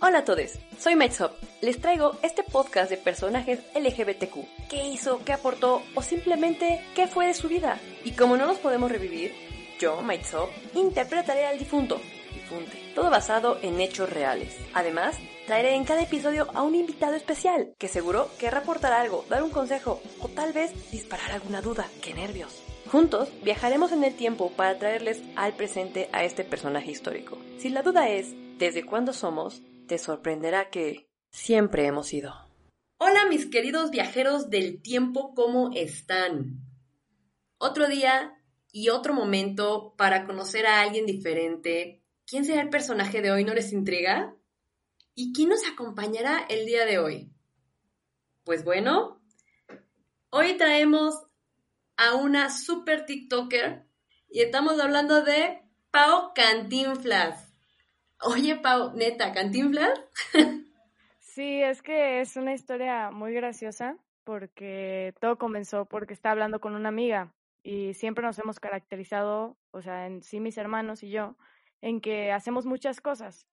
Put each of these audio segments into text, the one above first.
Hola a todos, soy Hop. Les traigo este podcast de personajes LGBTQ. ¿Qué hizo? ¿Qué aportó? ¿O simplemente qué fue de su vida? Y como no los podemos revivir, yo, Hop, interpretaré al difunto. Difunte. Todo basado en hechos reales. Además, traeré en cada episodio a un invitado especial que seguro querrá aportar algo, dar un consejo o tal vez disparar alguna duda. ¡Qué nervios! Juntos viajaremos en el tiempo para traerles al presente a este personaje histórico. Si la duda es ¿desde cuándo somos? Te sorprenderá que siempre hemos sido. Hola mis queridos viajeros del tiempo, ¿cómo están? Otro día y otro momento para conocer a alguien diferente. ¿Quién será el personaje de hoy? ¿No les intriga? ¿Y quién nos acompañará el día de hoy? Pues bueno, hoy traemos a una super TikToker y estamos hablando de Pau Cantinflas. Oye, Pau, neta, ¿Cantinflas? sí, es que es una historia muy graciosa porque todo comenzó porque estaba hablando con una amiga y siempre nos hemos caracterizado, o sea, en sí mis hermanos y yo, en que hacemos muchas cosas.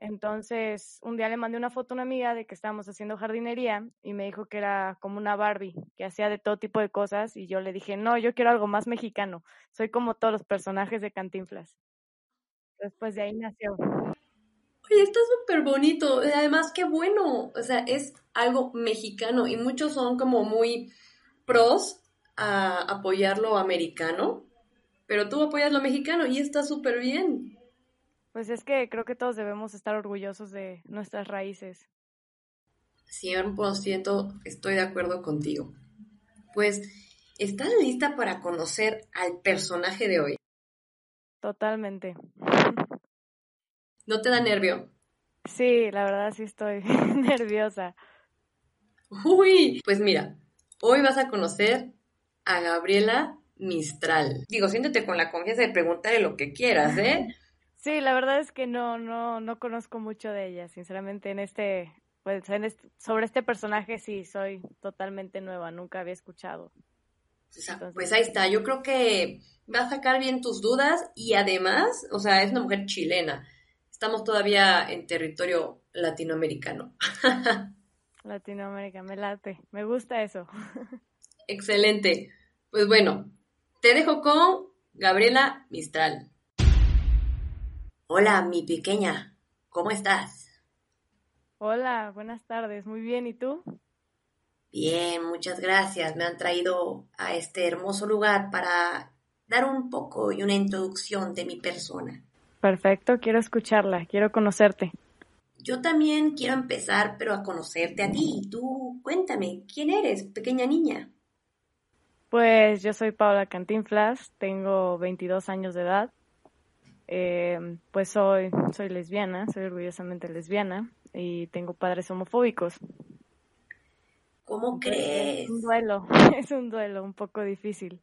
Entonces, un día le mandé una foto a una amiga de que estábamos haciendo jardinería y me dijo que era como una Barbie, que hacía de todo tipo de cosas y yo le dije, no, yo quiero algo más mexicano, soy como todos los personajes de Cantinflas. Después de ahí nació. Oye, está súper bonito, además qué bueno, o sea, es algo mexicano y muchos son como muy pros a apoyar lo americano, pero tú apoyas lo mexicano y está súper bien. Pues es que creo que todos debemos estar orgullosos de nuestras raíces. 100% estoy de acuerdo contigo. Pues, ¿estás lista para conocer al personaje de hoy? Totalmente. ¿No te da nervio? Sí, la verdad sí estoy nerviosa. Uy, pues mira, hoy vas a conocer a Gabriela Mistral. Digo, siéntete con la confianza de preguntarle lo que quieras, ¿eh? Sí, la verdad es que no, no, no conozco mucho de ella, sinceramente, en este, pues, en sobre este personaje sí soy totalmente nueva, nunca había escuchado. pues ahí está, yo creo que va a sacar bien tus dudas y además, o sea, es una mujer chilena. Estamos todavía en territorio latinoamericano. Latinoamérica, me late, me gusta eso. Excelente. Pues bueno, te dejo con Gabriela Mistral. Hola, mi pequeña, ¿cómo estás? Hola, buenas tardes, muy bien, ¿y tú? Bien, muchas gracias. Me han traído a este hermoso lugar para dar un poco y una introducción de mi persona. Perfecto, quiero escucharla, quiero conocerte. Yo también quiero empezar, pero a conocerte a ti. Tú, cuéntame, ¿quién eres, pequeña niña? Pues yo soy Paula Cantinflas, tengo 22 años de edad, eh, pues soy, soy lesbiana, soy orgullosamente lesbiana y tengo padres homofóbicos. ¿Cómo crees? Es un duelo, es un duelo un poco difícil.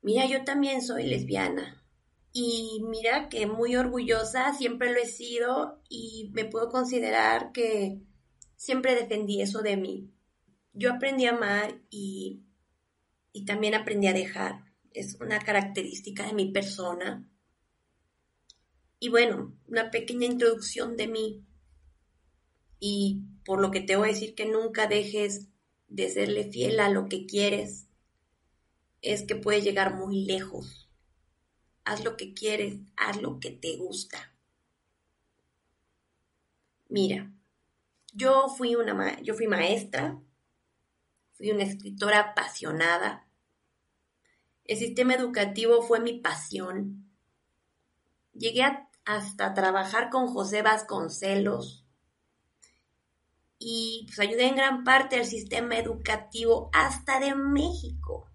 Mira, yo también soy lesbiana y mira que muy orgullosa, siempre lo he sido y me puedo considerar que siempre defendí eso de mí. Yo aprendí a amar y, y también aprendí a dejar. Es una característica de mi persona y bueno, una pequeña introducción de mí. Y por lo que te voy a decir que nunca dejes de serle fiel a lo que quieres, es que puedes llegar muy lejos. Haz lo que quieres, haz lo que te gusta. Mira, yo fui una yo fui maestra, fui una escritora apasionada. El sistema educativo fue mi pasión. Llegué a hasta trabajar con José Vasconcelos y pues ayudé en gran parte al sistema educativo hasta de México.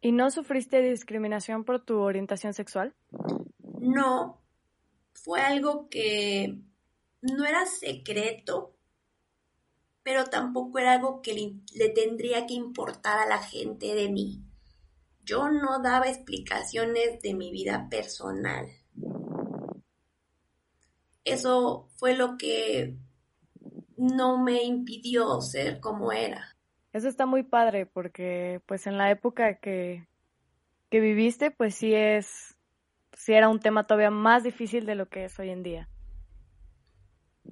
¿Y no sufriste discriminación por tu orientación sexual? No, fue algo que no era secreto, pero tampoco era algo que le, le, tendría que importar a la gente de mí. Yo no daba explicaciones de mi vida personal. Eso fue lo que no me impidió ser como era. Eso está muy padre porque pues en la época que, que viviste pues sí es, sí era un tema todavía más difícil de lo que es hoy en día.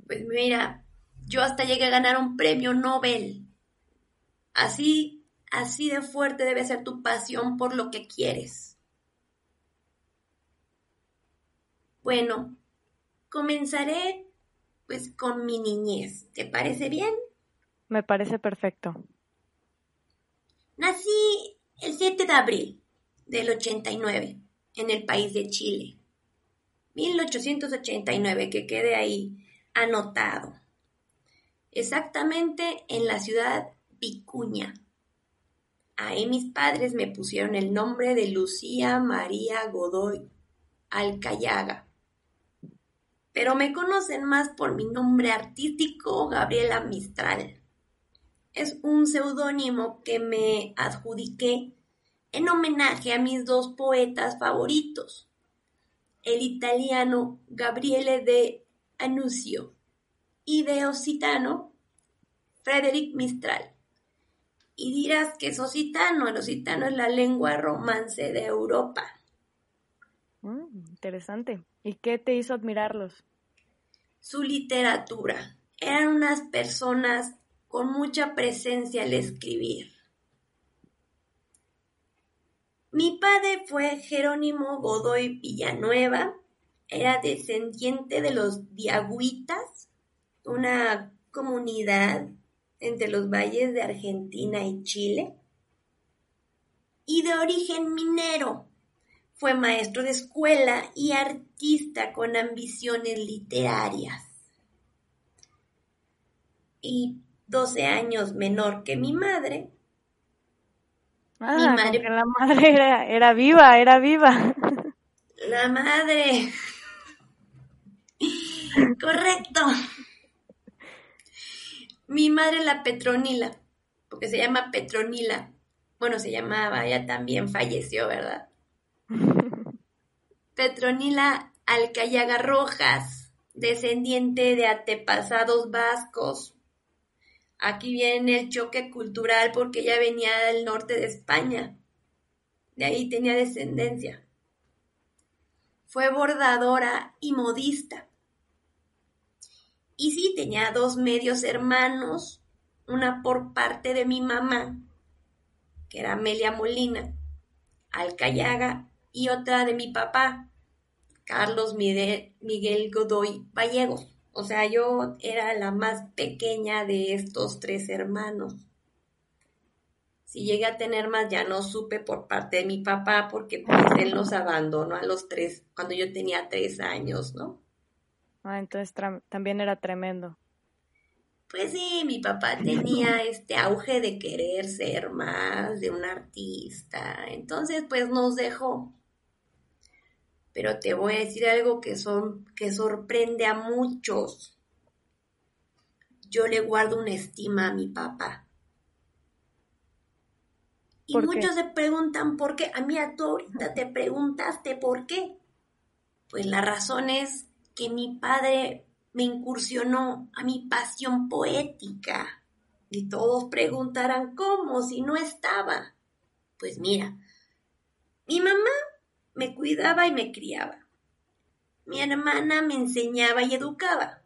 Pues mira, yo hasta llegué a ganar un premio Nobel. Así, así de fuerte debe ser tu pasión por lo que quieres. Bueno, comenzaré pues con mi niñez. ¿Te parece bien? Me parece perfecto. Nací el 7 de abril del 89 en el país de Chile. 1889, que quede ahí anotado. Exactamente en la ciudad Vicuña. Ahí mis padres me pusieron el nombre de Lucía María Godoy Alcayaga. Pero me conocen más por mi nombre artístico Gabriela Mistral es un seudónimo que me adjudiqué en homenaje a mis dos poetas favoritos, el italiano Gabriele de Anuncio y de occitano Frederick Mistral. Y dirás que es occitano, el occitano es la lengua romance de Europa. Interesante. ¿Y qué te hizo admirarlos? Su literatura. Eran unas personas con mucha presencia al escribir. Mi padre fue Jerónimo Godoy Villanueva, era descendiente de los Diaguitas, una comunidad entre los valles de Argentina y Chile, y de origen minero. Fue maestro de escuela y artista con ambiciones literarias. Y 12 años menor que mi madre. Ah, mi madre... la madre era, era viva, era viva. La madre. Correcto. Mi madre la Petronila, porque se llama Petronila. Bueno, se llamaba, ella también falleció, ¿verdad? Petronila Alcayaga Rojas, descendiente de antepasados vascos, Aquí viene el choque cultural porque ella venía del norte de España. De ahí tenía descendencia. Fue bordadora y modista. Y sí, tenía dos medios hermanos, una por parte de mi mamá, que era Amelia Molina, Alcayaga, y otra de mi papá, Carlos Miguel, Miguel Godoy Vallegos. O sea, yo era la más pequeña de estos tres hermanos. Si llegué a tener más, ya no supe por parte de mi papá, porque pues él nos abandonó a los tres, cuando yo tenía tres años, ¿no? Ah, entonces también era tremendo. Pues sí, mi papá tenía este auge de querer ser más de un artista. Entonces, pues nos dejó pero te voy a decir algo que, son, que sorprende a muchos. Yo le guardo una estima a mi papá. Y muchos se preguntan por qué. A mí a tú ahorita te preguntaste por qué. Pues la razón es que mi padre me incursionó a mi pasión poética. Y todos preguntarán cómo si no estaba. Pues mira, mi mamá me cuidaba y me criaba. Mi hermana me enseñaba y educaba.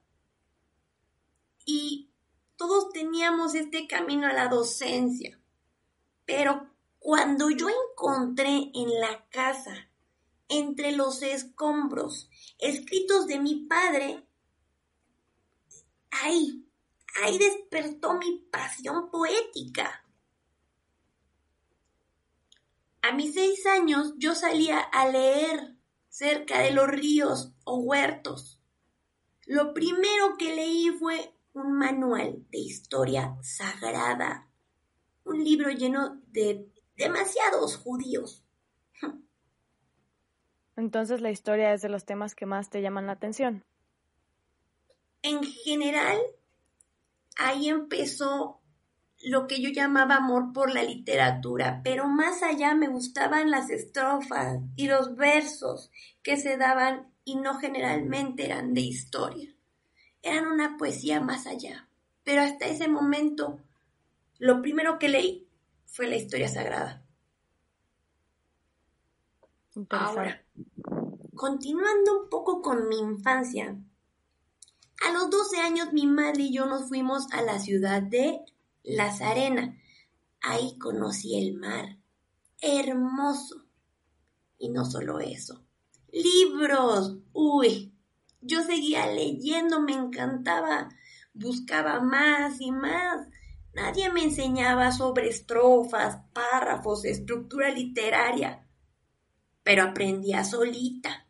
Y todos teníamos este camino a la docencia. Pero cuando yo encontré en la casa, entre los escombros, escritos de mi padre, ahí, ahí despertó mi pasión poética. A mis seis años yo salía a leer cerca de los ríos o huertos. Lo primero que leí fue un manual de historia sagrada, un libro lleno de demasiados judíos. Entonces la historia es de los temas que más te llaman la atención. En general, ahí empezó lo que yo llamaba amor por la literatura, pero más allá me gustaban las estrofas y los versos que se daban y no generalmente eran de historia. Eran una poesía más allá. Pero hasta ese momento, lo primero que leí fue la historia sagrada. Ahora, continuando un poco con mi infancia, a los 12 años mi madre y yo nos fuimos a la ciudad de Las Arenas. Ahí conocí el mar. Hermoso. Y no solo eso. Libros. Uy. Yo seguía leyendo, me encantaba. Buscaba más y más. Nadie me enseñaba sobre estrofas, párrafos, estructura literaria pero aprendía solita.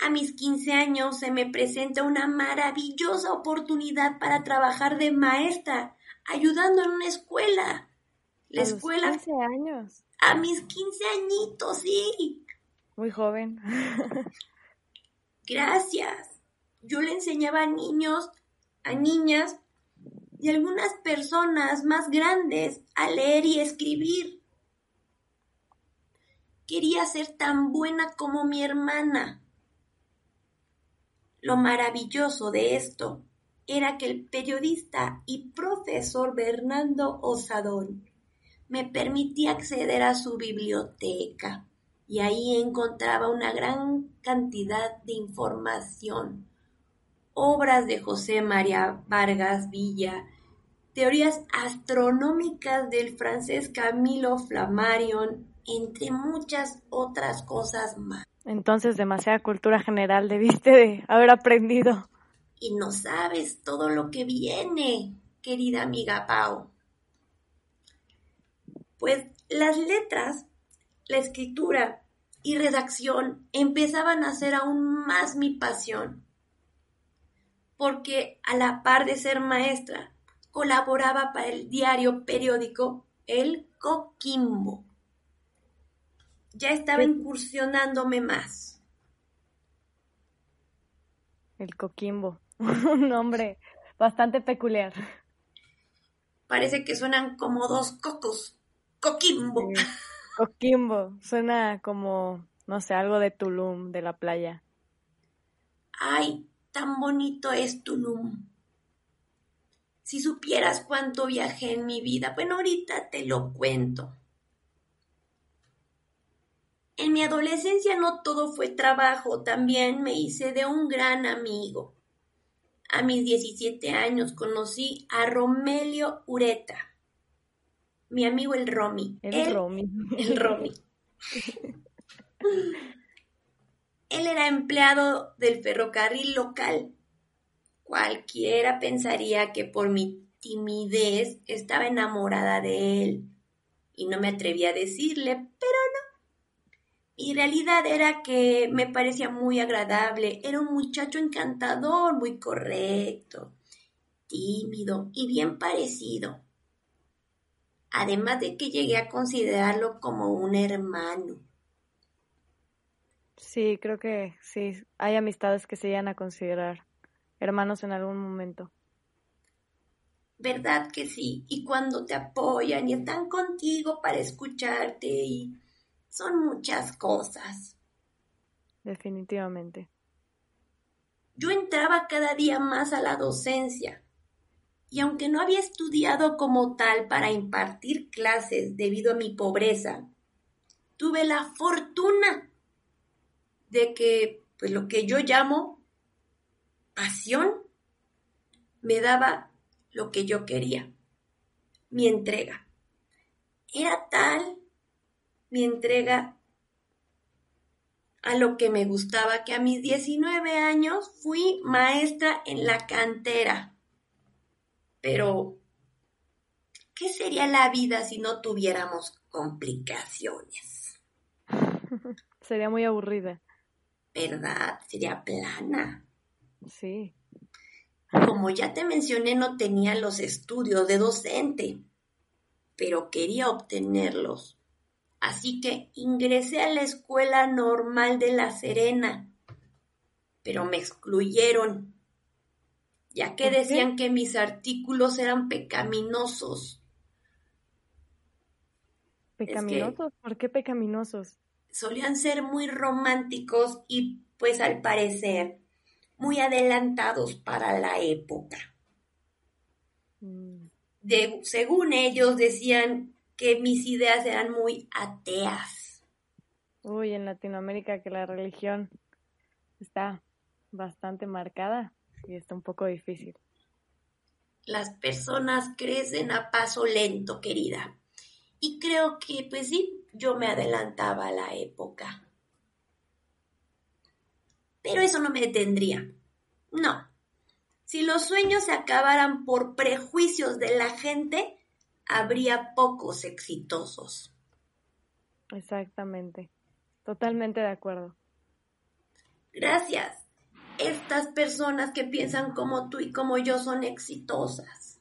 A mis 15 años se me presenta una maravillosa oportunidad para trabajar de maestra, ayudando en una escuela. La a escuela. 15 años. A mis 15 añitos, sí. Muy joven. Gracias. Yo le enseñaba a niños, a niñas y algunas personas más grandes a leer y escribir. Quería ser tan buena como mi hermana. Lo maravilloso de esto era que el periodista y profesor Bernardo Osadón me permitía acceder a su biblioteca y ahí encontraba una gran cantidad de información, obras de José María Vargas Villa, teorías astronómicas del francés Camilo Flammarion, entre muchas otras cosas más. Entonces, demasiada cultura general debiste de haber aprendido. Y no sabes todo lo que viene, querida amiga Pau. Pues las letras, la escritura y redacción empezaban a ser aún más mi pasión. Porque a la par de ser maestra, colaboraba para el diario periódico El Coquimbo ya estaba incursionándome más. El Coquimbo, un nombre bastante peculiar. Parece que suenan como dos cocos. Coquimbo. Coquimbo, suena como, no sé, algo de Tulum, de la playa. Ay, tan bonito es Tulum. Si supieras cuánto viajé en mi vida, bueno, ahorita te lo cuento. En mi adolescencia no todo fue trabajo, también me hice de un gran amigo. A mis 17 años conocí a Romelio Ureta, mi amigo el Romy. El Romy. El Romy. Él era empleado del ferrocarril local. Cualquiera pensaría que por mi timidez estaba enamorada de él y no me atrevía a decirle, pero no. Y realidad era que me parecía muy agradable, era un muchacho encantador, muy correcto, tímido y bien parecido. Además de que llegué a considerarlo como un hermano. Sí, creo que sí, hay amistades que se llegan a considerar hermanos en algún momento. ¿Verdad que sí? Y cuando te apoyan y están contigo para escucharte y son muchas cosas. Definitivamente. Yo entraba cada día más a la docencia y aunque no había estudiado como tal para impartir clases debido a mi pobreza, tuve la fortuna de que pues lo que yo llamo pasión me daba lo que yo quería, mi entrega. Era tal mi entrega a lo que me gustaba, que a mis 19 años fui maestra en la cantera. Pero, ¿qué sería la vida si no tuviéramos complicaciones? Sería muy aburrida. ¿Verdad? Sería plana. Sí. Como ya te mencioné, no tenía los estudios de docente, pero quería obtenerlos Así que ingresé a la escuela normal de La Serena, pero me excluyeron, ya que decían que mis artículos eran pecaminosos. ¿Pecaminosos? ¿Por qué pecaminosos? Solían ser muy románticos y pues al parecer muy adelantados para la época. Mm. De, según ellos decían que mis ideas eran muy ateas. Uy, en Latinoamérica que la religión está bastante marcada y está un poco difícil. Las personas crecen a paso lento, querida. Y creo que, pues sí, yo me adelantaba a la época. Pero eso no me detendría. No. Si los sueños se acabaran por prejuicios de la gente, habría pocos exitosos. Exactamente. Totalmente de acuerdo. Gracias. Estas personas que piensan como tú y como yo son exitosas.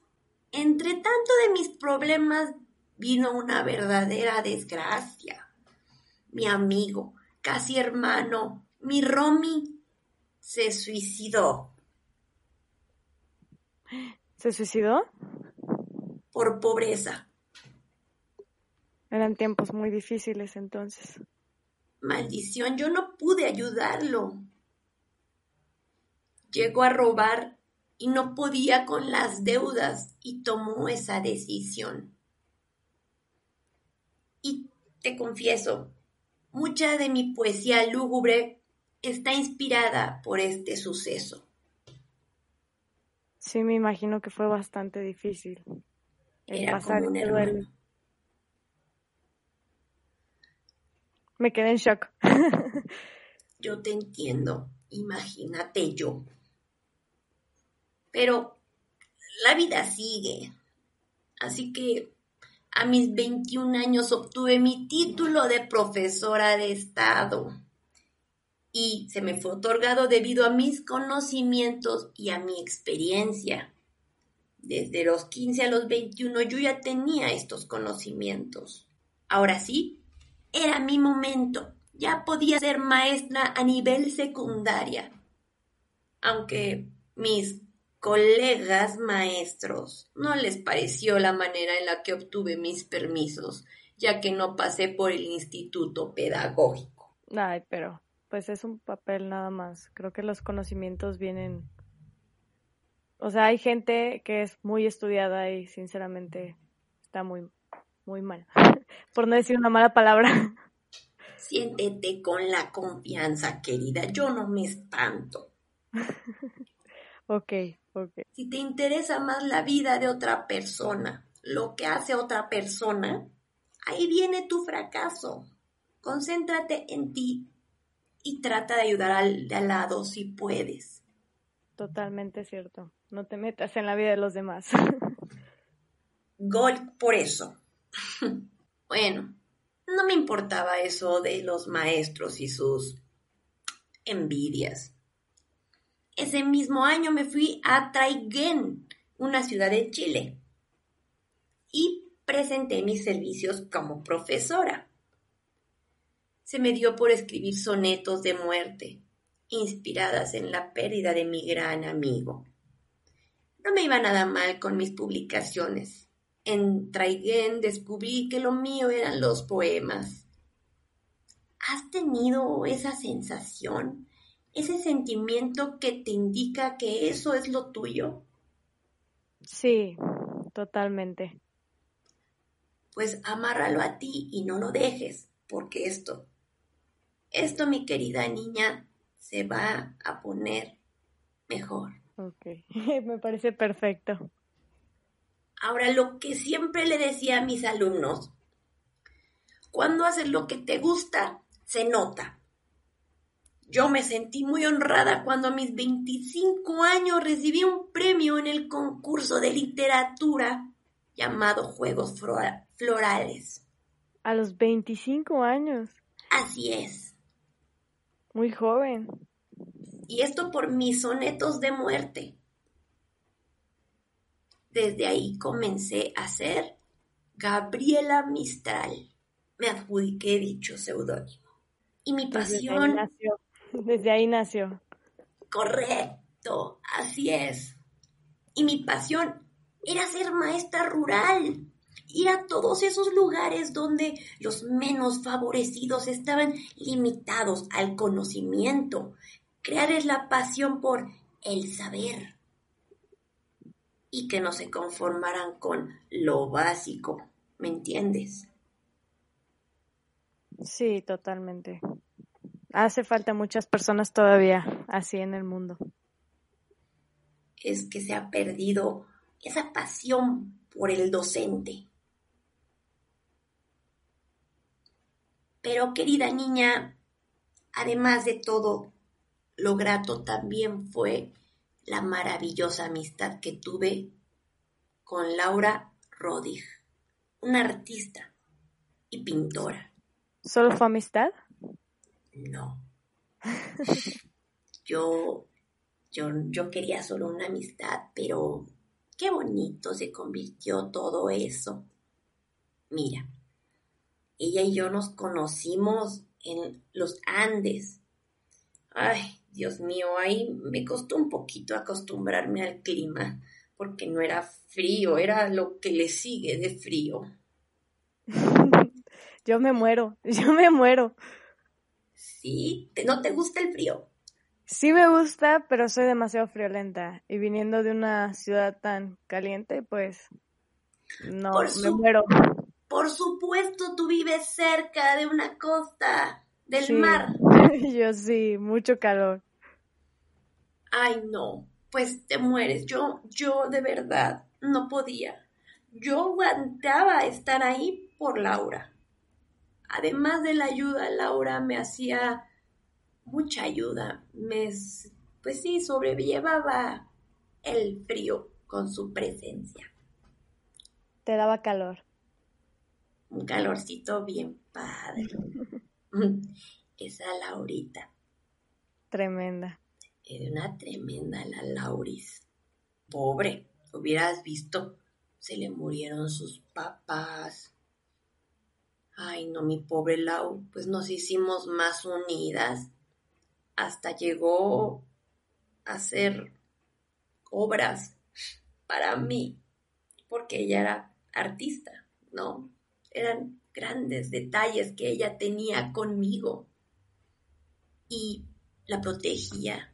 Entre tanto de mis problemas vino una verdadera desgracia. Mi amigo, casi hermano, mi Romy, se suicidó. ¿Se suicidó? Por pobreza. Eran tiempos muy difíciles entonces. Maldición, yo no pude ayudarlo. Llegó a robar y no podía con las deudas y tomó esa decisión. Y te confieso, mucha de mi poesía lúgubre está inspirada por este suceso. Sí, me imagino que fue bastante difícil. Era como un hermano. Me quedé en shock. yo te entiendo, imagínate yo. Pero la vida sigue. Así que a mis 21 años obtuve mi título de profesora de Estado y se me fue otorgado debido a mis conocimientos y a mi experiencia. Desde los 15 a los 21 yo ya tenía estos conocimientos. Ahora sí, era mi momento. Ya podía ser maestra a nivel secundaria. Aunque mis colegas maestros no les pareció la manera en la que obtuve mis permisos, ya que no pasé por el instituto pedagógico. Ay, pero pues es un papel nada más. Creo que los conocimientos vienen... O sea, hay gente que es muy estudiada y sinceramente está muy, muy mal. Por no decir una mala palabra. Siéntete con la confianza, querida. Yo no me espanto. ok, ok. Si te interesa más la vida de otra persona, lo que hace otra persona, ahí viene tu fracaso. Concéntrate en ti y trata de ayudar al de al lado si puedes. Totalmente cierto. No te metas en la vida de los demás. Gol por eso. bueno, no me importaba eso de los maestros y sus envidias. Ese mismo año me fui a Traiguén, una ciudad de Chile, y presenté mis servicios como profesora se me dio por escribir sonetos de muerte, inspiradas en la pérdida de mi gran amigo. No me iba nada mal con mis publicaciones. En Traiguén descubrí que lo mío eran los poemas. ¿Has tenido esa sensación? ¿Ese sentimiento que te indica que eso es lo tuyo? Sí, totalmente. Pues amárralo a ti y no lo dejes, porque esto esto, mi querida niña, se va a poner mejor. Ok, me parece perfecto. Ahora, lo que siempre le decía a mis alumnos, cuando haces lo que te gusta, se nota. Yo me sentí muy honrada cuando a mis 25 años recibí un premio en el concurso de literatura llamado Juegos Florales. A los 25 años. Así es. Muy joven. Y esto por mis sonetos de muerte. Desde ahí comencé a ser Gabriela Mistral. me adjudiqué dicho seudónimo. Y mi pasión... Desde ahí nació. Desde ahí nació. Correcto, así es. Y mi pasión era ser maestra rural, ir a todos esos lugares donde los menos favorecidos estaban limitados al conocimiento, crearles la pasión por el saber y que no se conformaran con lo básico, ¿me entiendes? Sí, totalmente. Hace falta muchas personas todavía así en el mundo. Es que se ha perdido esa pasión por el docente. Pero querida niña, además de todo, lo grato también fue la maravillosa amistad que tuve con Laura Rodig, una artista y pintora. ¿Solo fue amistad? No. yo, yo, yo quería solo una amistad, pero qué bonito se convirtió todo eso. Mira, ella y yo nos conocimos en los Andes. Ay, Dios mío, ahí me costó un poquito acostumbrarme al clima, porque no era frío, era lo que le sigue de frío. yo me muero, yo me muero. ¿Sí? ¿No te gusta el frío? Sí me gusta, pero soy demasiado friolenta. Y viniendo de una ciudad tan caliente, pues no, me muero. Por supuesto, tú vives cerca de una costa del mar. Yo sí, mucho calor. Ay, no, pues te mueres. Yo, yo de verdad no podía. Yo aguantaba estar ahí por Laura. Además de la ayuda, Laura me hacía mucha ayuda. Me, pues sí, sobrellevaba el frío con su presencia. Te daba calor. Un calorcito bien padre. Esa Laurita. Tremenda. Era una tremenda la Lauris. Pobre, hubieras visto, se le murieron sus papás. Ay, no, mi pobre Lau, pues nos hicimos más unidas. Hasta llegó a hacer obras para mí, porque ella era artista, ¿no? Eran grandes detalles que ella tenía conmigo y la protegía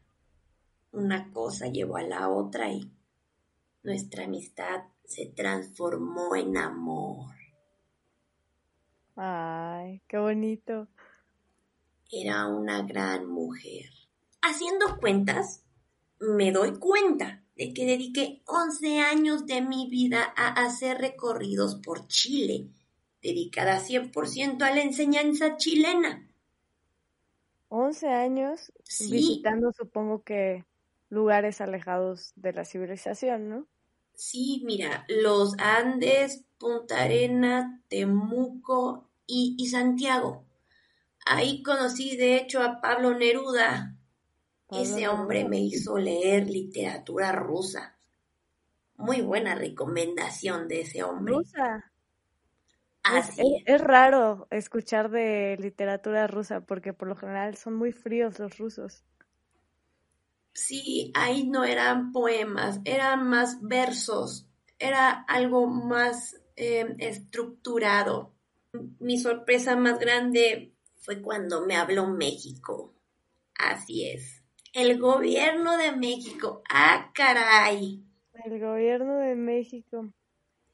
una cosa llevó a la otra y nuestra amistad se transformó en amor. Ay, qué bonito. Era una gran mujer. Haciendo cuentas, me doy cuenta de que dediqué 11 años de mi vida a hacer recorridos por Chile, dedicada 100% a la enseñanza chilena. 11 años visitando, supongo que lugares alejados de la civilización, ¿no? Sí, mira, los Andes, Punta Arena, Temuco y, Santiago. Ahí conocí de hecho a Pablo Neruda. Ese hombre me hizo leer literatura rusa. Muy buena recomendación de ese hombre. Rusa. Así es, es, raro escuchar de literatura rusa porque por lo general son muy fríos los rusos. Sí, ahí no eran poemas, eran más versos, era algo más em, estructurado. Mi sorpresa más grande fue cuando me habló México. Así es. El gobierno de México. Ah, caray. El gobierno de México.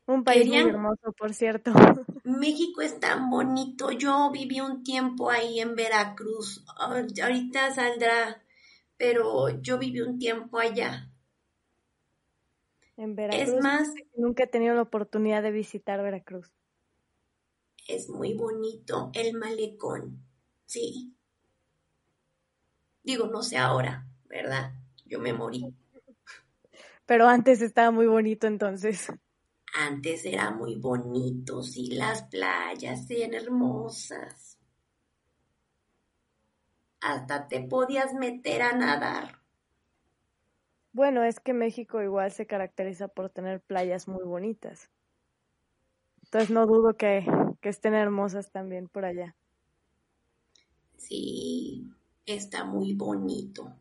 Un país muy hermoso, por cierto. México es tan bonito. Yo viví un tiempo ahí en Veracruz. Ahorita saldrá pero yo viví un tiempo allá. En Veracruz. Es más, nunca he tenido la oportunidad de visitar Veracruz. Es muy bonito el malecón, sí. Digo, no sé ahora, ¿verdad? Yo me morí. Pero antes estaba muy bonito entonces. Antes era muy bonito, sí, las playas eran hermosas hasta te podías meter a nadar. Bueno, es que México igual se caracteriza por tener playas muy bonitas. Entonces no dudo que que estén hermosas también por allá. Sí, está muy bonito.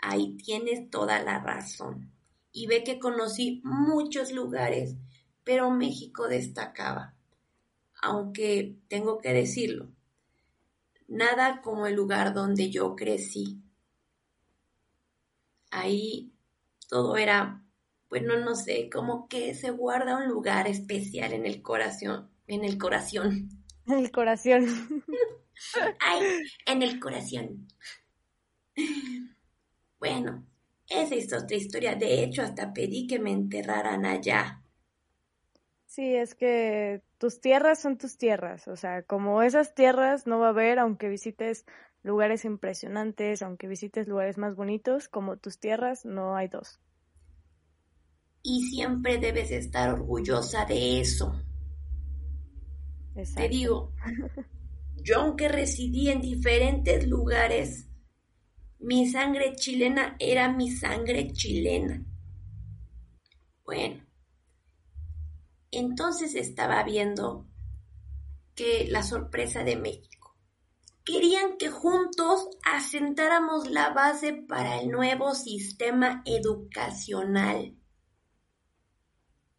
Ahí tienes toda la razón. Y ve que conocí muchos lugares, pero México destacaba. Aunque tengo que decirlo, nada como el lugar donde yo crecí. Ahí todo era, bueno, no sé, como que se guarda un lugar especial en el corazón, en el corazón. En el corazón. Ay, en el corazón. Bueno, esa es otra historia. De hecho, hasta pedí que me enterraran allá. Sí, es que tus tierras son tus tierras. O sea, como esas tierras no va a haber, aunque visites lugares impresionantes, aunque visites lugares más bonitos, como tus tierras, no hay dos. Y siempre debes estar orgullosa de eso. Te digo, yo aunque residí en diferentes lugares, mi sangre chilena era mi sangre chilena. Bueno, entonces estaba viendo que la sorpresa de México. Querían que juntos asentáramos la base para el nuevo sistema educacional.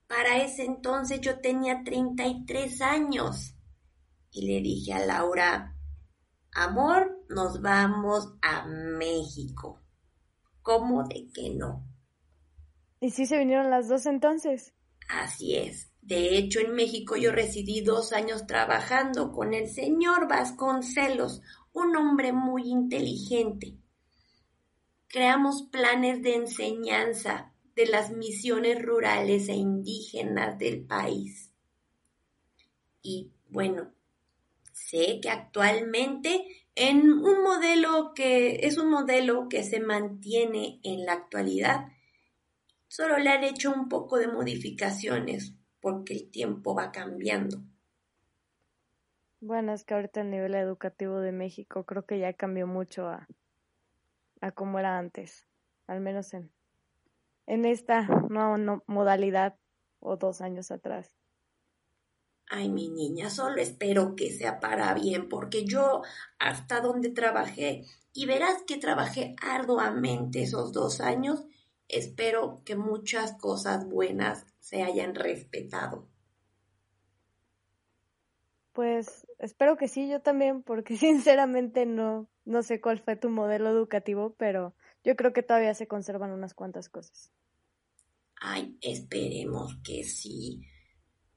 Para ese entonces yo tenía 33 años y le dije a Laura, amor, nos vamos a México. ¿Cómo de que no? ¿Y si se vinieron las dos entonces? Así es. De hecho, en México yo residí dos años trabajando con el señor Vasconcelos, un hombre muy inteligente. Creamos planes de enseñanza de las misiones rurales e indígenas del país. Y bueno, sé que actualmente en un modelo que es un modelo que se mantiene en la actualidad, solo le han hecho un poco de modificaciones porque el tiempo va cambiando. Bueno, es que ahorita el nivel educativo de México creo que ya cambió mucho a, a como era antes, al menos en, en esta nueva modalidad o dos años atrás. Ay, mi niña, solo espero que sea para bien, porque yo hasta donde trabajé, y verás que trabajé arduamente esos dos años, espero que muchas cosas buenas se hayan respetado. Pues espero que sí, yo también, porque sinceramente no, no sé cuál fue tu modelo educativo, pero yo creo que todavía se conservan unas cuantas cosas. Ay, esperemos que sí.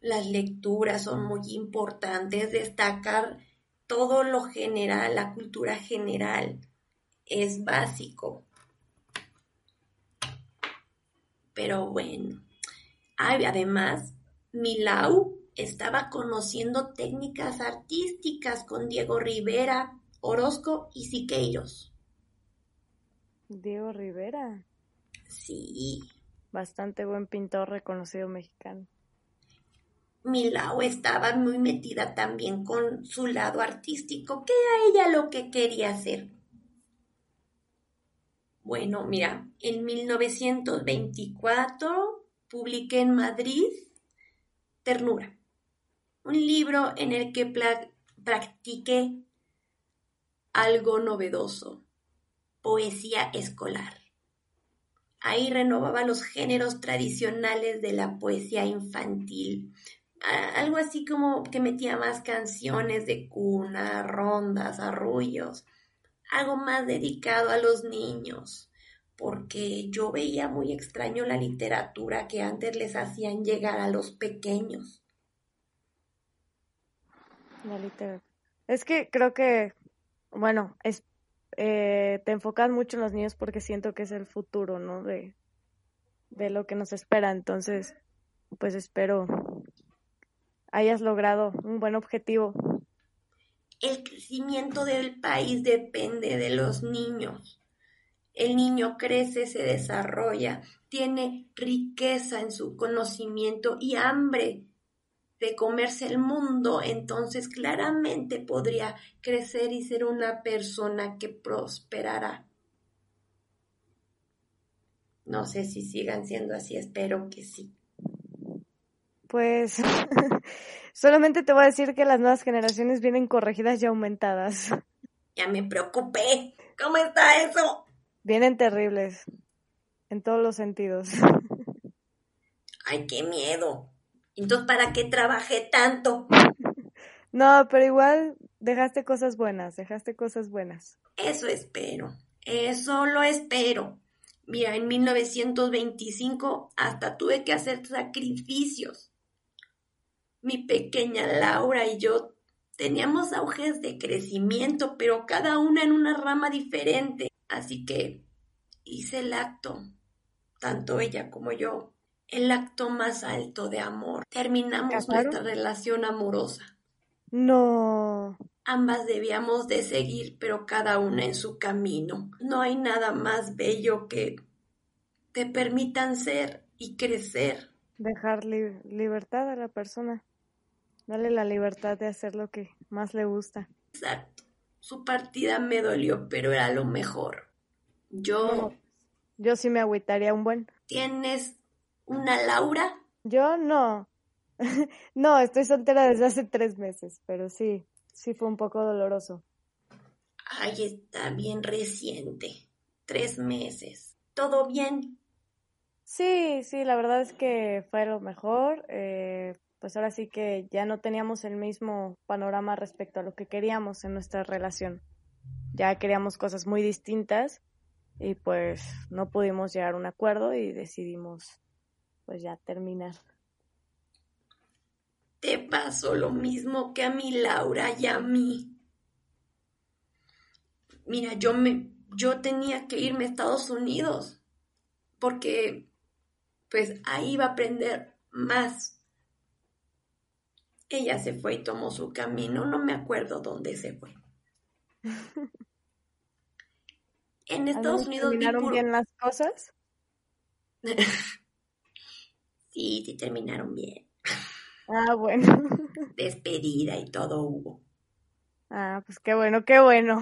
Las lecturas son muy importantes, destacar todo lo general, la cultura general es básico. Pero bueno, además, Milau estaba conociendo técnicas artísticas con Diego Rivera, Orozco y Siqueiros. Diego Rivera. Sí. Bastante buen pintor reconocido mexicano. Milao estaba muy metida también con su lado artístico, que era ella lo que quería hacer. Bueno, mira, en 1924 publiqué en Madrid Ternura, un libro en el que practiqué algo novedoso, poesía escolar. Ahí renovaba los géneros tradicionales de la poesía infantil, algo así como que metía más canciones de cuna, rondas, arrullos, algo más dedicado a los niños, porque yo veía muy extraño la literatura que antes les hacían llegar a los pequeños. La literatura. Es que creo que, bueno, es, eh, te enfocas mucho en los niños porque siento que es el futuro, ¿no? De, de lo que nos espera. Entonces, pues espero hayas logrado un buen objetivo. El crecimiento del país depende de los niños. El niño crece, se desarrolla, tiene riqueza en su conocimiento y hambre de comerse el mundo, entonces claramente podría crecer y ser una persona que prosperará. No sé si sigan siendo así, espero que sí. Pues solamente te voy a decir que las nuevas generaciones vienen corregidas y aumentadas. Ya me preocupé. ¿Cómo está eso? Vienen terribles. En todos los sentidos. Ay, qué miedo. Entonces, ¿para qué trabajé tanto? No, pero igual dejaste cosas buenas, dejaste cosas buenas. Eso espero. Eso lo espero. Mira, en 1925 hasta tuve que hacer sacrificios. Mi pequeña Laura y yo teníamos auges de crecimiento, pero cada una en una rama diferente. Así que hice el acto, tanto ella como yo, el acto más alto de amor. Terminamos nuestra relación amorosa. No. Ambas debíamos de seguir, pero cada una en su camino. No hay nada más bello que te permitan ser y crecer. Dejar libertad a la persona. Dale la libertad de hacer lo que más le gusta. Exacto. Su partida me dolió, pero era lo mejor. Yo... yo sí me agüitaría un buen. ¿Tienes una Laura? Yo no. no, estoy soltera desde hace tres meses, pero sí, sí fue un poco doloroso. Ay, está bien reciente. Tres meses. ¿Todo bien? Sí, sí, la verdad es que fue lo mejor. Eh, pues ahora sí que ya no teníamos el mismo panorama respecto a lo que queríamos en nuestra relación. Ya queríamos cosas muy distintas y pues no pudimos llegar a un acuerdo y decidimos pues ya terminar. Te pasó lo mismo que a mi Laura y a mí. Mira, yo me yo tenía que irme a Estados Unidos porque pues ahí iba a aprender más. Ella se fue y tomó su camino, no me acuerdo dónde se fue. En Estados Unidos terminaron bien las cosas. sí, sí terminaron bien. Ah, bueno. Despedida y todo hubo. Ah, pues qué bueno, qué bueno.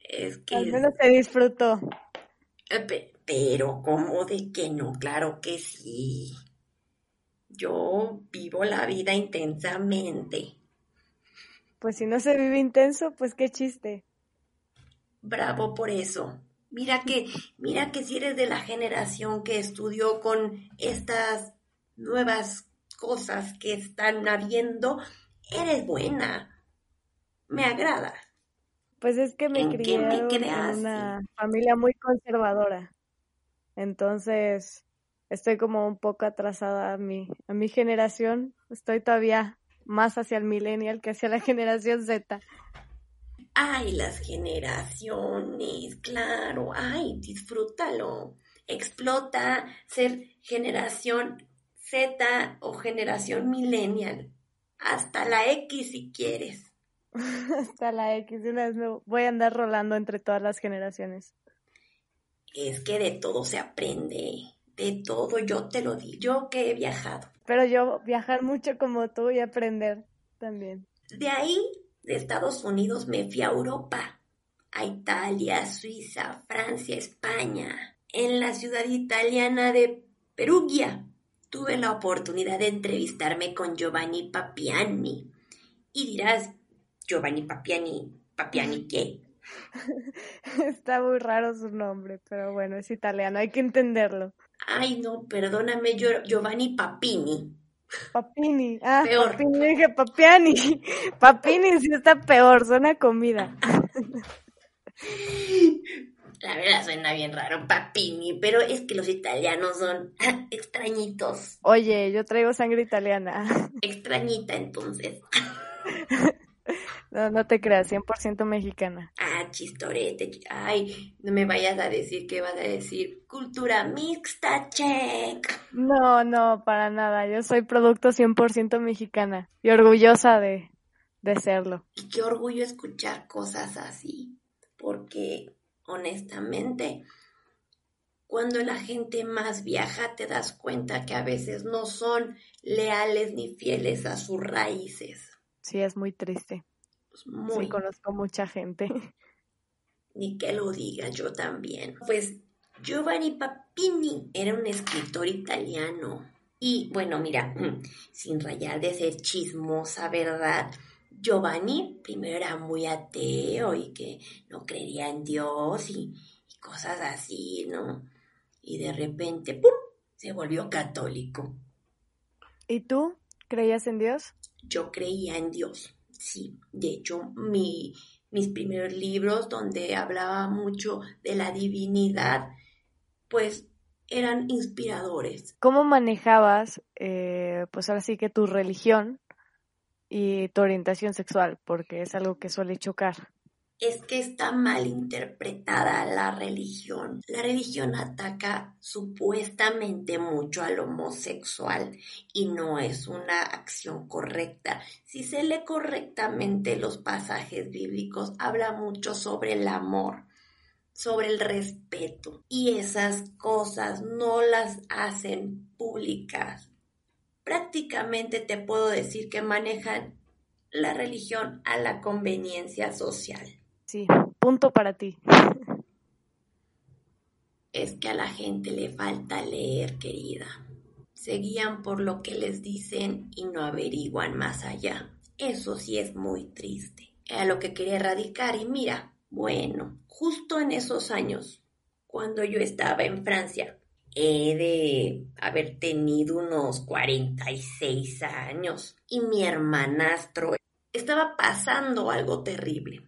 Es que. Al menos se disfrutó. Eh, pero, ¿cómo de que no? Claro que sí. Yo vivo la vida intensamente. Pues si no se vive intenso, pues qué chiste. Bravo por eso. Mira que, mira que si eres de la generación que estudió con estas nuevas cosas que están habiendo, eres buena. Me agrada. Pues es que me criaron en una familia muy conservadora. Entonces, estoy como un poco atrasada a mi, a mi generación. Estoy todavía más hacia el millennial que hacia la generación Z. Ay, las generaciones, claro, ay, disfrútalo. Explota ser generación Z o generación millennial. Hasta la X si quieres. Hasta la X, de una vez me voy a andar rolando entre todas las generaciones. Es que de todo se aprende, de todo, yo te lo digo, yo que he viajado. Pero yo viajar mucho como tú y aprender también. De ahí de Estados Unidos me fui a Europa, a Italia, Suiza, Francia, España. En la ciudad italiana de Perugia tuve la oportunidad de entrevistarme con Giovanni Papiani. Y dirás, Giovanni Papiani, ¿Papiani qué? Está muy raro su nombre, pero bueno, es italiano, hay que entenderlo. Ay, no, perdóname, Giovanni Papini. Papini, ah, peor. Papini, dije Papiani. Papini sí está peor, suena comida. La verdad suena bien raro, Papini, pero es que los italianos son extrañitos. Oye, yo traigo sangre italiana. Extrañita entonces. No, no te creas, 100% mexicana. Ah, chistorete. Ay, no me vayas a decir que vas a decir cultura mixta, check. No, no, para nada. Yo soy producto 100% mexicana y orgullosa de, de serlo. Y qué orgullo escuchar cosas así, porque honestamente, cuando la gente más viaja te das cuenta que a veces no son leales ni fieles a sus raíces. Sí, es muy triste. Muy. Sí, conozco mucha gente. Ni que lo diga, yo también. Pues Giovanni Papini era un escritor italiano. Y bueno, mira, sin rayar de ser chismosa, ¿verdad? Giovanni primero era muy ateo y que no creía en Dios y, y cosas así, ¿no? Y de repente, ¡pum!, se volvió católico. ¿Y tú? ¿Creías en Dios? Yo creía en Dios, sí. De hecho, mi, mis primeros libros donde hablaba mucho de la divinidad, pues eran inspiradores. ¿Cómo manejabas, eh, pues ahora sí que tu religión y tu orientación sexual? Porque es algo que suele chocar. Es que está mal interpretada la religión. La religión ataca supuestamente mucho al homosexual y no es una acción correcta. Si se lee correctamente los pasajes bíblicos, habla mucho sobre el amor sobre el respeto y esas cosas no las hacen públicas. Prácticamente te puedo decir que manejan la religión a la conveniencia social. Sí, punto para ti. Es que a la gente le falta leer, querida. Se guían por lo que les dicen y no averiguan más allá. Eso sí es muy triste. Era lo que quería erradicar y mira, bueno, justo en esos años, cuando yo estaba en Francia, he de haber tenido unos 46 años y mi hermanastro estaba pasando algo terrible,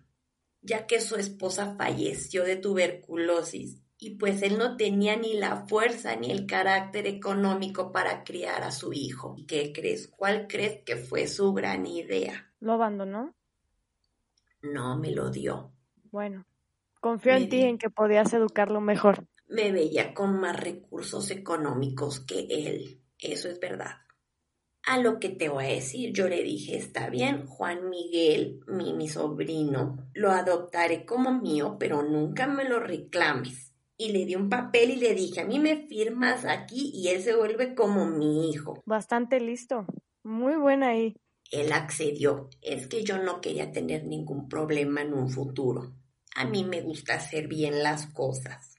ya que su esposa falleció de tuberculosis y pues él no tenía ni la fuerza ni el carácter económico para criar a su hijo. ¿Qué crees? ¿Cuál crees que fue su gran idea? ¿Lo abandonó? No me lo dio. Bueno, confío en ti en que podías educarlo mejor. Me veía con más recursos económicos que él, eso es verdad. A lo que te voy a decir, yo le dije, está bien, Juan Miguel, mi, mi sobrino, lo adoptaré como mío, pero nunca me lo reclames. Y le di un papel y le dije, a mí me firmas aquí y él se vuelve como mi hijo. Bastante listo. Muy buena ahí. Él accedió. Es que yo no quería tener ningún problema en un futuro. A mí me gusta hacer bien las cosas.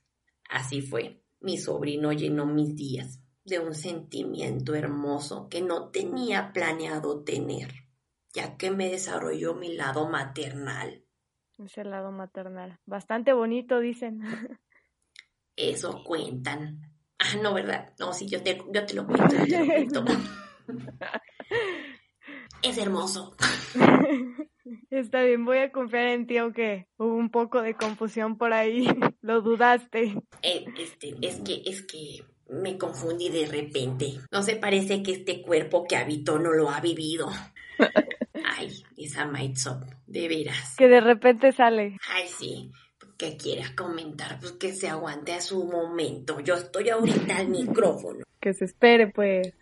Así fue. Mi sobrino llenó mis días de un sentimiento hermoso que no tenía planeado tener, ya que me desarrolló mi lado maternal. Ese lado maternal. Bastante bonito, dicen. Eso cuentan. Ah, no, ¿verdad? No, sí, yo te, yo te lo cuento, yo te lo cuento. es hermoso. Está bien, voy a confiar en ti, aunque hubo un poco de confusión por ahí. Lo dudaste. Eh, este, es que, es que me confundí de repente. No se parece que este cuerpo que habito no lo ha vivido. Ay, esa Maitsop, de veras. Que de repente sale. Ay, sí. ¿Qué quieras comentar? Pues que se aguante a su momento. Yo estoy ahorita al micrófono. Que se espere, pues.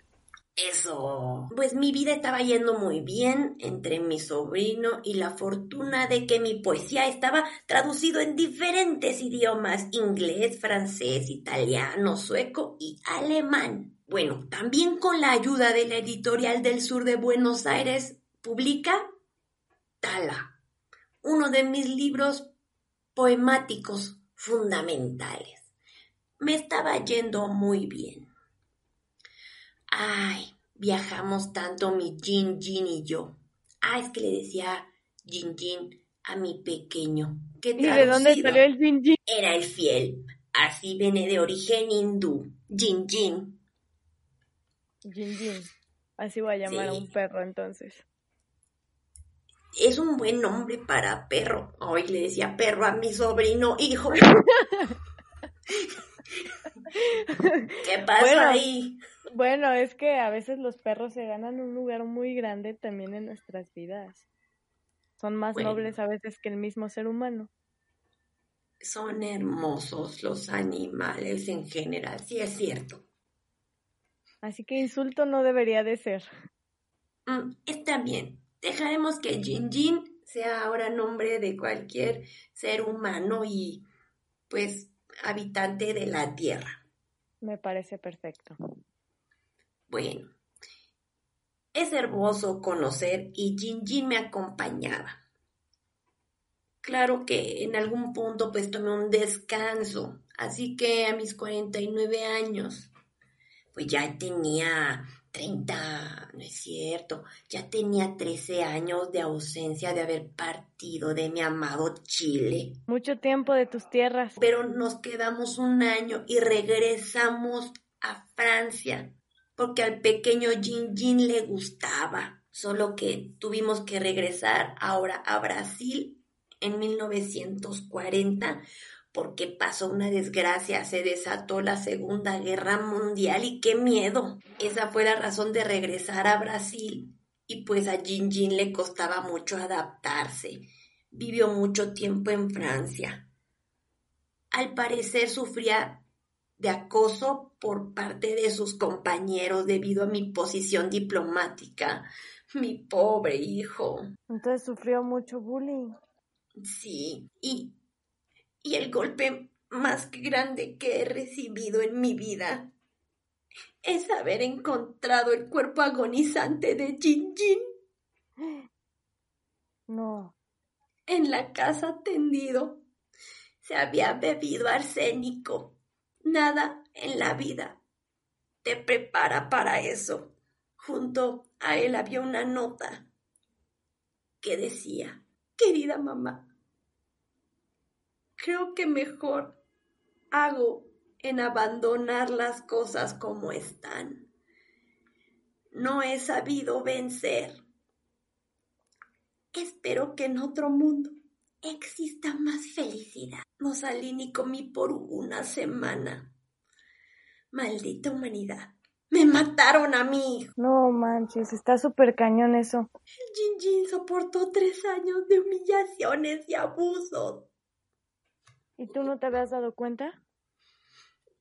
Eso. Pues mi vida estaba yendo muy bien entre mi sobrino y la fortuna de que mi poesía estaba traducido en diferentes idiomas, inglés, francés, italiano, sueco y alemán. Bueno, también con la ayuda de la editorial del sur de Buenos Aires, publica Tala, uno de mis libros poemáticos fundamentales. Me estaba yendo muy bien. Ay, viajamos tanto mi Jin Jin y yo. Ah, es que le decía Jin Jin a mi pequeño. ¿Y de dónde salió el Jin Jin? Era el fiel. Así viene de origen hindú. Jin Jin. Jin Jin. Así voy a llamar a un perro entonces. Es un buen nombre para perro. Hoy le decía perro a mi sobrino hijo. ¿Qué pasa ahí? Bueno, es que a veces los perros se ganan un lugar muy grande también en nuestras vidas. Son más nobles a veces que el mismo ser humano. Son hermosos los animales en general, sí es cierto. Así que insulto no debería de ser. Mm, está bien. Dejaremos que Jin Jin sea ahora nombre de cualquier ser humano y pues habitante de la Tierra. Me parece perfecto. Bueno, es hermoso conocer y Jin Jin me acompañaba. Claro que en algún punto pues tomé un descanso Así que a mis 49 años, pues ya tenía 30, no es cierto, ya tenía 13 años de ausencia de haber partido de mi amado Chile. Mucho tiempo de tus tierras. Pero nos quedamos un año y regresamos a Francia, porque al pequeño Jin Jin le gustaba, solo que tuvimos que regresar ahora a Brasil en 1940 porque pasó una desgracia, se desató la Segunda Guerra Mundial y qué miedo. Esa fue la razón de regresar a Brasil y pues a Jin Jin le costaba mucho adaptarse. Vivió mucho tiempo en Francia. Al parecer sufría de acoso por parte de sus compañeros debido a mi posición diplomática. Mi pobre hijo. Entonces sufrió mucho bullying. Sí, y y el golpe más grande que he recibido en mi vida es haber encontrado el cuerpo agonizante de Jin Jin. No. En la casa tendido. Se había bebido arsénico. Nada en la vida te prepara para eso. Junto a él había una nota que decía, querida mamá, creo que mejor hago en abandonar las cosas como están. No he sabido vencer. Espero que en otro mundo exista más felicidad. No salí ni comí por una semana. Maldita humanidad. Me mataron a mí. No manches, está súper cañón eso. El Jin Jin soportó tres años de humillaciones y abusos. ¿Y tú no te habías dado cuenta?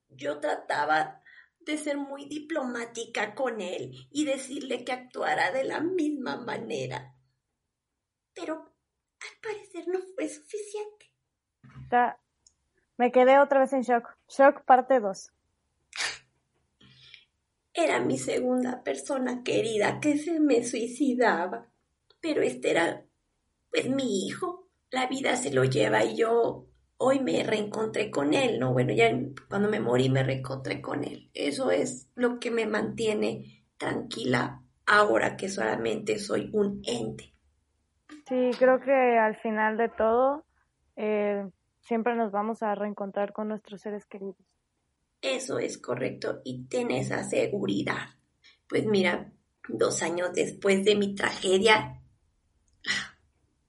Yo trataba de ser muy diplomática con él y decirle que actuara de la misma manera. Pero al parecer no fue suficiente. Me quedé otra vez en shock. Shock parte 2. Era mi segunda persona querida que se me suicidaba. Pero este era, pues, mi hijo. La vida se lo lleva y yo hoy me reencontré con él, ¿no? Bueno, ya cuando me morí me reencontré con él. Eso es lo que me mantiene tranquila ahora que solamente soy un ente. Sí, creo que al final de todo eh, siempre nos vamos a reencontrar con nuestros seres queridos. Eso es correcto y ten esa seguridad. Pues mira, dos años después de mi tragedia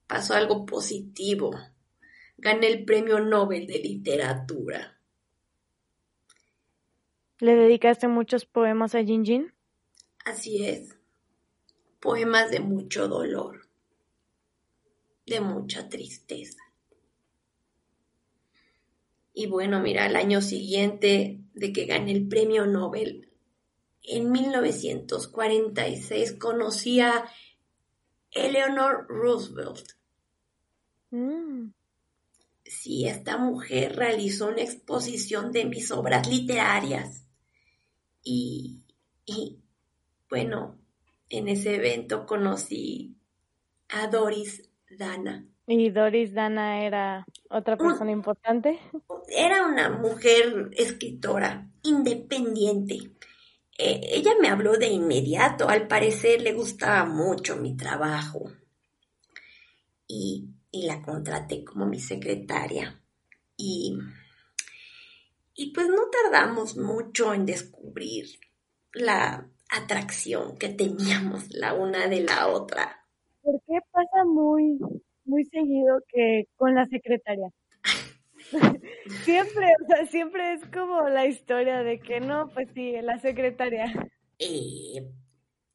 pasó algo positivo gané el Premio Nobel de Literatura. ¿Le dedicaste muchos poemas a Jin Jin? Así es. Poemas de mucho dolor, de mucha tristeza. Y bueno, mira, el año siguiente de que gané el premio Nobel, en 1946 conocí a Eleanor Roosevelt. Mm si esta mujer realizó una exposición de mis obras literarias. Y, y bueno, en ese evento conocí a Doris Dana. ¿Y Doris Dana era otra persona importante? Era una mujer escritora independiente. Eh, ella me habló de inmediato, al parecer le gustaba mucho mi trabajo. Y y la contraté como mi secretaria. Y, y pues no tardamos mucho en descubrir la atracción que teníamos la una de la otra. ¿Por qué pasa muy, muy seguido que con la secretaria? siempre, o sea, siempre es como la historia de que no, pues sí, la secretaria. Eh,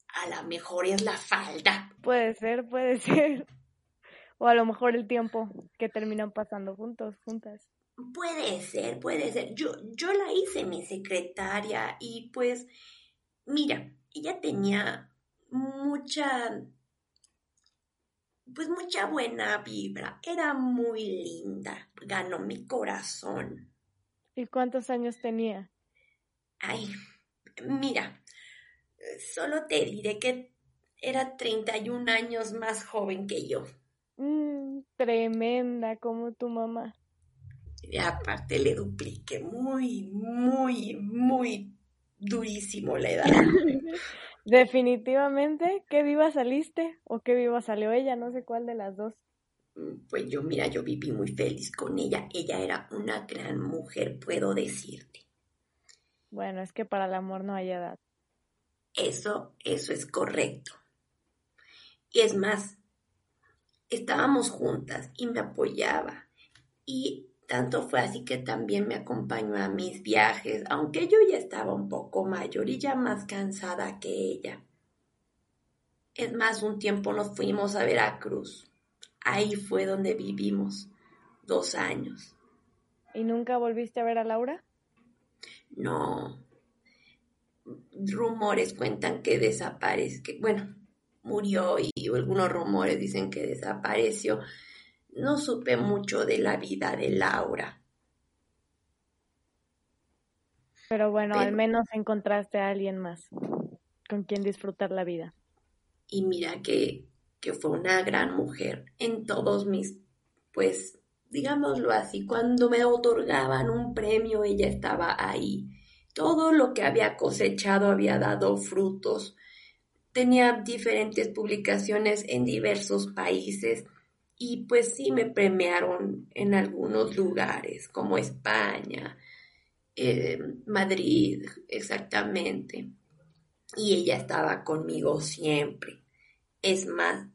a lo mejor es la falda. Puede ser, puede ser o a lo mejor el tiempo que terminan pasando juntos, juntas. Puede ser, puede ser. Yo, yo la hice mi secretaria y pues, mira, ella tenía mucha, pues mucha buena vibra. Era muy linda. Ganó mi corazón. ¿Y cuántos años tenía? Ay, mira, solo te diré que era 31 años más joven que yo. Mm, tremenda como tu mamá. Y aparte le dupliqué muy, muy, muy durísimo la edad. Definitivamente, ¿qué viva saliste o qué viva salió ella? No sé cuál de las dos. Mm, pues yo, mira, yo viví muy feliz con ella. Ella era una gran mujer, puedo decirte. Bueno, es que para el amor no hay edad. Eso, eso es correcto. Y es más, estábamos juntas y me apoyaba. Y tanto fue así que también me acompañó a mis viajes, aunque yo ya estaba un poco mayor y ya más cansada que ella. Es más, un tiempo nos fuimos a Veracruz. Ahí fue donde vivimos dos años. ¿Y nunca volviste a ver a Laura? No. Rumores cuentan que desaparece, que bueno, murió y algunos rumores dicen que desapareció no supe mucho de la vida de Laura. Pero bueno, al menos encontraste a alguien más con quien disfrutar la vida. Y mira que, que fue una gran mujer en todos mis, pues, digámoslo así, cuando me otorgaban un premio, ella estaba ahí. Todo lo que había cosechado había dado frutos. Tenía diferentes publicaciones en diversos países y pues sí me premiaron en algunos lugares, como España, eh, Madrid, exactamente. Y ella estaba conmigo siempre. Es más,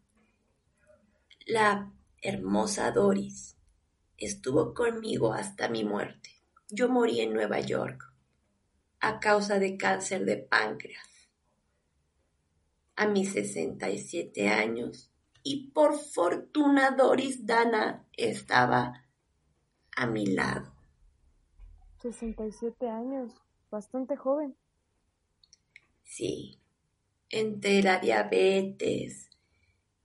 la hermosa Doris estuvo conmigo hasta mi muerte. Yo morí en Nueva York a causa de cáncer de páncreas. A mis 67 años y por fortuna Doris Dana estaba a mi lado. 67 años, bastante joven. Sí, entre la diabetes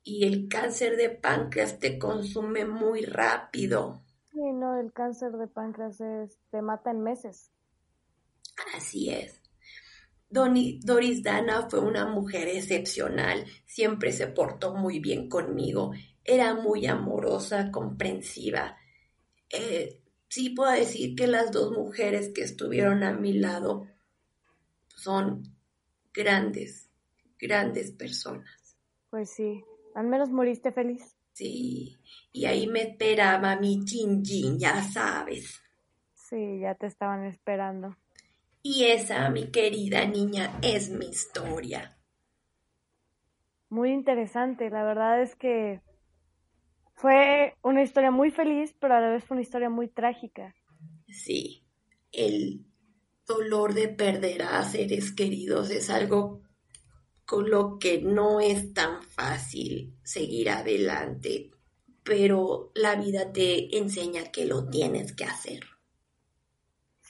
y el cáncer de páncreas te consume muy rápido. Sí, no, el cáncer de páncreas te mata en meses. Así es. Doris Dana fue una mujer excepcional, siempre se portó muy bien conmigo, era muy amorosa, comprensiva. Eh, sí puedo decir que las dos mujeres que estuvieron a mi lado son grandes, grandes personas. Pues sí, al menos moriste feliz. Sí, y ahí me esperaba mi chin ya sabes. Sí, ya te estaban esperando. Y esa, mi querida niña, es mi historia. Muy interesante, la verdad es que fue una historia muy feliz, pero a la vez fue una historia muy trágica. Sí, el dolor de perder a seres queridos es algo con lo que no es tan fácil seguir adelante, pero la vida te enseña que lo tienes que hacer.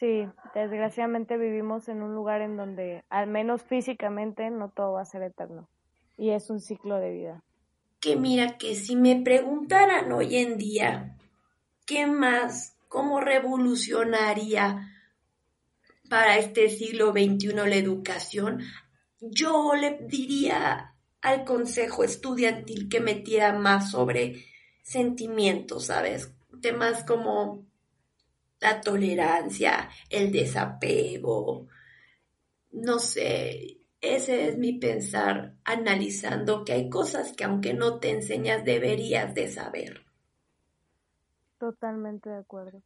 Sí, desgraciadamente vivimos en un lugar en donde, al menos físicamente, no todo va a ser eterno. Y es un ciclo de vida. Que mira que si me preguntaran hoy en día, ¿qué más? ¿Cómo revolucionaría para este siglo XXI la educación? Yo le diría al consejo estudiantil que metiera más sobre sentimientos, ¿sabes? Temas como la tolerancia, el desapego, no sé, ese es mi pensar analizando que hay cosas que aunque no te enseñas deberías de saber. Totalmente de acuerdo.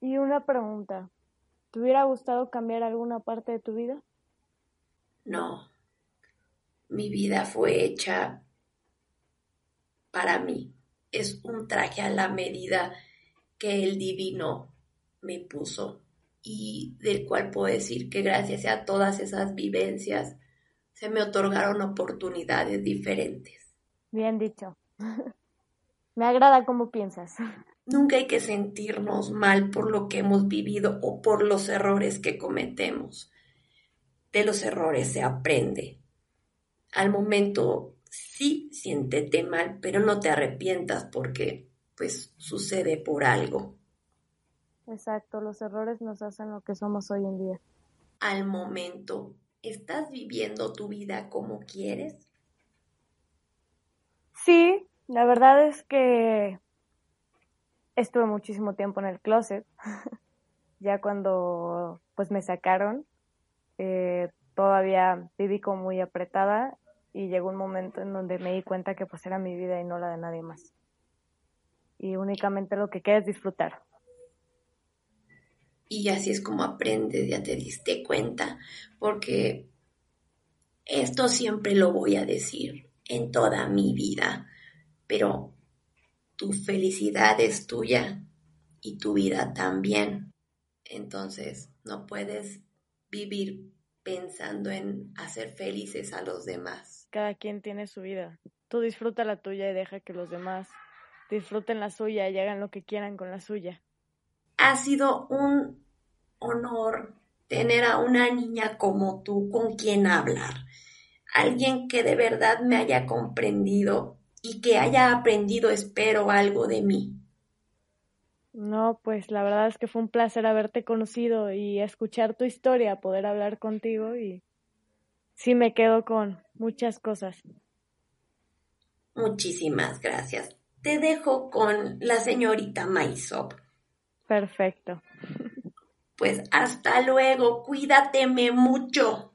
Y una pregunta, ¿te hubiera gustado cambiar alguna parte de tu vida? No, mi vida fue hecha para mí. Es un traje a la medida que el divino me puso y del cual puedo decir que gracias a todas esas vivencias se me otorgaron oportunidades diferentes. Bien dicho. me agrada cómo piensas. Nunca hay que sentirnos mal por lo que hemos vivido o por los errores que cometemos. De los errores se aprende. Al momento sí siéntete mal, pero no te arrepientas porque pues sucede por algo. Exacto, los errores nos hacen lo que somos hoy en día. Al momento, ¿estás viviendo tu vida como quieres? Sí, la verdad es que estuve muchísimo tiempo en el closet. ya cuando pues me sacaron, eh, todavía viví como muy apretada y llegó un momento en donde me di cuenta que pues era mi vida y no la de nadie más. Y únicamente lo que queda es disfrutar. Y así es como aprendes, ya te diste cuenta, porque esto siempre lo voy a decir en toda mi vida, pero tu felicidad es tuya y tu vida también. Entonces, no puedes vivir pensando en hacer felices a los demás. Cada quien tiene su vida. Tú disfruta la tuya y deja que los demás disfruten la suya y hagan lo que quieran con la suya. Ha sido un honor tener a una niña como tú con quien hablar. Alguien que de verdad me haya comprendido y que haya aprendido, espero, algo de mí. No, pues la verdad es que fue un placer haberte conocido y escuchar tu historia, poder hablar contigo y sí me quedo con muchas cosas. Muchísimas gracias. Te dejo con la señorita Maisop. Perfecto. Pues hasta luego, cuídateme mucho.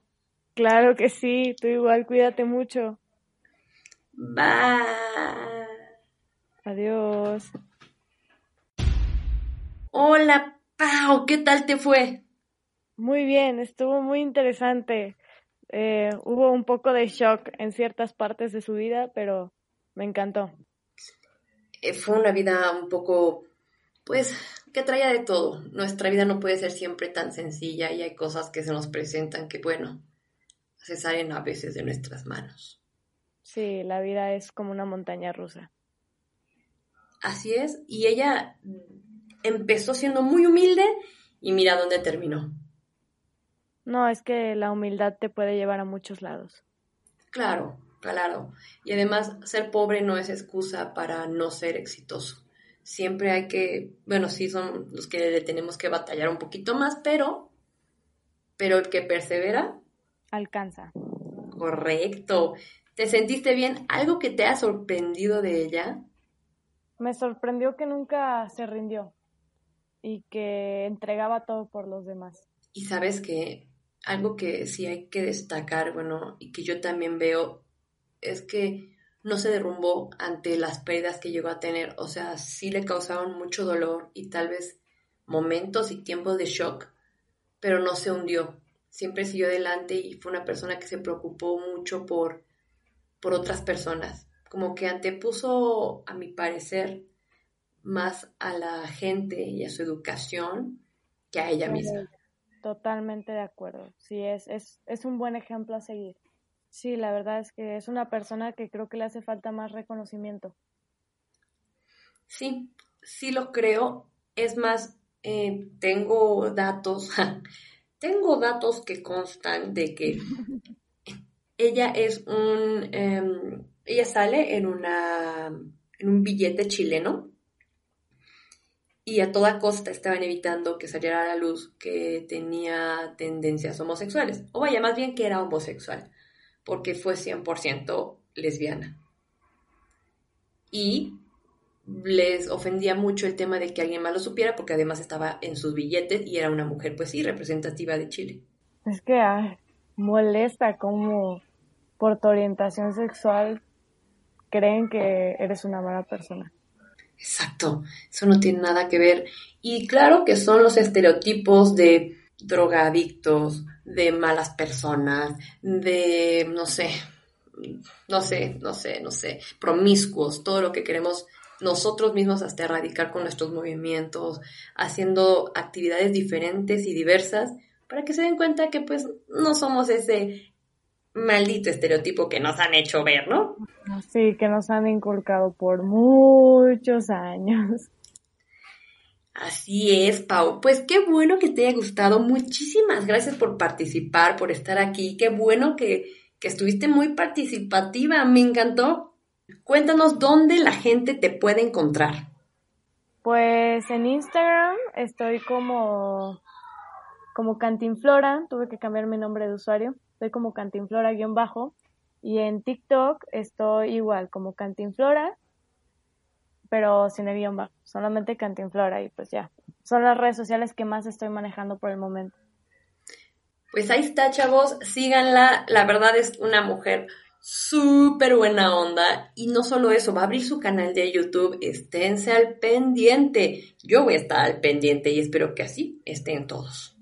Claro que sí, tú igual, cuídate mucho. Bye. Adiós. Hola, Pau, ¿qué tal te fue? Muy bien, estuvo muy interesante. Eh, hubo un poco de shock en ciertas partes de su vida, pero me encantó. Eh, fue una vida un poco, pues, que traía de todo. Nuestra vida no puede ser siempre tan sencilla y hay cosas que se nos presentan que, bueno, se salen a veces de nuestras manos. Sí, la vida es como una montaña rusa. Así es, y ella empezó siendo muy humilde y mira dónde terminó. No, es que la humildad te puede llevar a muchos lados. Claro, claro. Y además, ser pobre no es excusa para no ser exitoso. Siempre hay que, bueno, sí son los que le tenemos que batallar un poquito más, pero, pero el que persevera. Alcanza. Correcto. ¿Te sentiste bien? ¿Algo que te ha sorprendido de ella? Me sorprendió que nunca se rindió y que entregaba todo por los demás. Y sabes que algo que sí hay que destacar, bueno, y que yo también veo, es que no se derrumbó ante las pérdidas que llegó a tener. O sea, sí le causaron mucho dolor y tal vez momentos y tiempos de shock, pero no se hundió. Siempre siguió adelante y fue una persona que se preocupó mucho por, por otras personas. Como que antepuso, a mi parecer, más a la gente y a su educación que a ella misma. Totalmente de acuerdo. Sí, es, es, es un buen ejemplo a seguir. Sí, la verdad es que es una persona que creo que le hace falta más reconocimiento. Sí, sí lo creo. Es más, eh, tengo datos, tengo datos que constan de que ella es un, em, ella sale en una, en un billete chileno y a toda costa estaban evitando que saliera a la luz que tenía tendencias homosexuales, o vaya, más bien que era homosexual, porque fue 100% lesbiana. Y les ofendía mucho el tema de que alguien más lo supiera, porque además estaba en sus billetes y era una mujer, pues sí, representativa de Chile. Es que molesta como por tu orientación sexual creen que eres una mala persona. Exacto, eso no tiene nada que ver. Y claro que son los estereotipos de drogadictos, de malas personas, de, no sé, no sé, no sé, no sé, promiscuos, todo lo que queremos nosotros mismos hasta erradicar con nuestros movimientos, haciendo actividades diferentes y diversas para que se den cuenta que pues no somos ese maldito estereotipo que nos han hecho ver, ¿no? Sí, que nos han inculcado por muchos años. Así es, Pau. Pues qué bueno que te haya gustado. Muchísimas gracias por participar, por estar aquí. Qué bueno que, que estuviste muy participativa. Me encantó. Cuéntanos dónde la gente te puede encontrar. Pues en Instagram estoy como, como Cantinflora. Tuve que cambiar mi nombre de usuario. Estoy como Cantinflora-bajo. Y en TikTok estoy igual como Cantinflora. Pero sin el guion bajo, solamente Cantinflora y pues ya. Son las redes sociales que más estoy manejando por el momento. Pues ahí está, chavos, síganla, la verdad es una mujer súper buena onda y no solo eso, va a abrir su canal de YouTube, esténse al pendiente, yo voy a estar al pendiente y espero que así estén todos.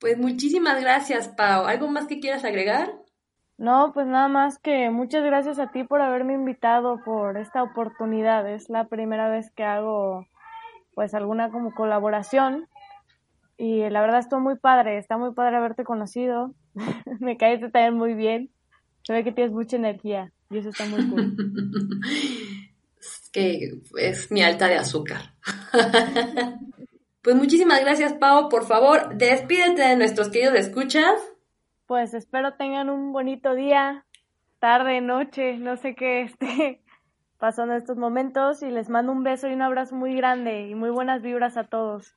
Pues muchísimas gracias, Pau. ¿Algo más que quieras agregar? No, pues nada más que muchas gracias a ti por haberme invitado por esta oportunidad. Es la primera vez que hago pues alguna como colaboración y la verdad estuvo muy padre, está muy padre haberte conocido. Me caíste también muy bien. Se ve que tienes mucha energía y eso está muy cool. es que es mi alta de azúcar. pues muchísimas gracias, Pau. Por favor, despídete de nuestros queridos escuchas. Pues espero tengan un bonito día, tarde, noche, no sé qué esté pasando en estos momentos y les mando un beso y un abrazo muy grande y muy buenas vibras a todos.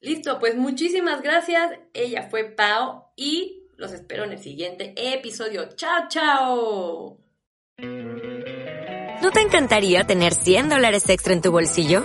Listo, pues muchísimas gracias. Ella fue Pau y los espero en el siguiente episodio. ¡Chao, chao! ¿No te encantaría tener 100 dólares extra en tu bolsillo?